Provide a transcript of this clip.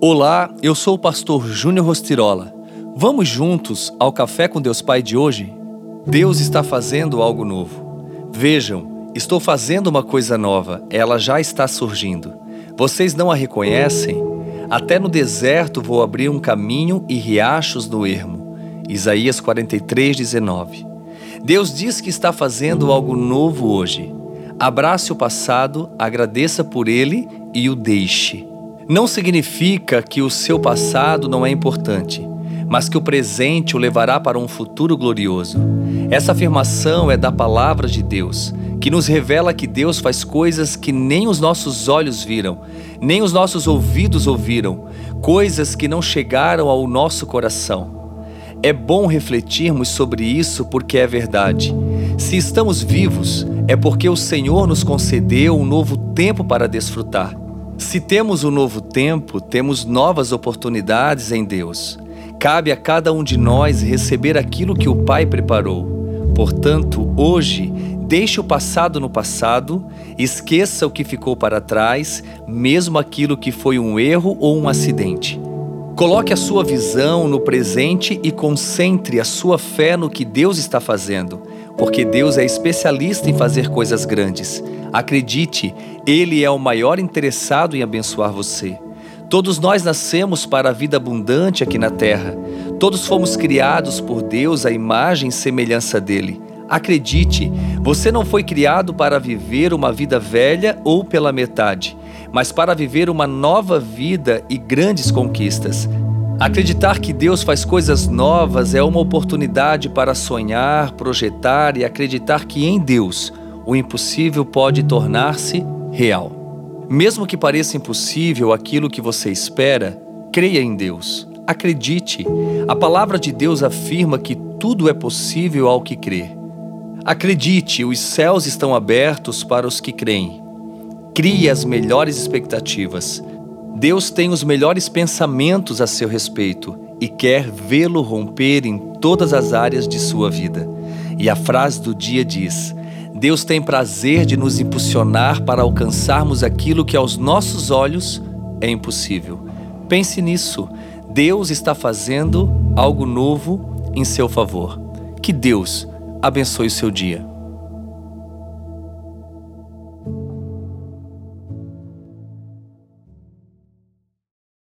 Olá, eu sou o pastor Júnior Rostirola. Vamos juntos ao Café com Deus Pai de hoje? Deus está fazendo algo novo. Vejam, estou fazendo uma coisa nova, ela já está surgindo. Vocês não a reconhecem? Até no deserto vou abrir um caminho e riachos no ermo. Isaías 43, 19. Deus diz que está fazendo algo novo hoje. Abrace o passado, agradeça por ele e o deixe. Não significa que o seu passado não é importante, mas que o presente o levará para um futuro glorioso. Essa afirmação é da palavra de Deus, que nos revela que Deus faz coisas que nem os nossos olhos viram, nem os nossos ouvidos ouviram, coisas que não chegaram ao nosso coração. É bom refletirmos sobre isso porque é verdade. Se estamos vivos, é porque o Senhor nos concedeu um novo tempo para desfrutar. Se temos um novo tempo, temos novas oportunidades em Deus. Cabe a cada um de nós receber aquilo que o Pai preparou. Portanto, hoje, deixe o passado no passado, esqueça o que ficou para trás, mesmo aquilo que foi um erro ou um acidente. Coloque a sua visão no presente e concentre a sua fé no que Deus está fazendo, porque Deus é especialista em fazer coisas grandes. Acredite, Ele é o maior interessado em abençoar você. Todos nós nascemos para a vida abundante aqui na terra. Todos fomos criados por Deus à imagem e semelhança dele. Acredite, você não foi criado para viver uma vida velha ou pela metade, mas para viver uma nova vida e grandes conquistas. Acreditar que Deus faz coisas novas é uma oportunidade para sonhar, projetar e acreditar que em Deus o impossível pode tornar-se real. Mesmo que pareça impossível aquilo que você espera, creia em Deus. Acredite. A palavra de Deus afirma que tudo é possível ao que crê. Acredite, os céus estão abertos para os que creem. Crie as melhores expectativas. Deus tem os melhores pensamentos a seu respeito e quer vê-lo romper em todas as áreas de sua vida. E a frase do dia diz: Deus tem prazer de nos impulsionar para alcançarmos aquilo que aos nossos olhos é impossível. Pense nisso. Deus está fazendo algo novo em seu favor. Que Deus abençoe o seu dia.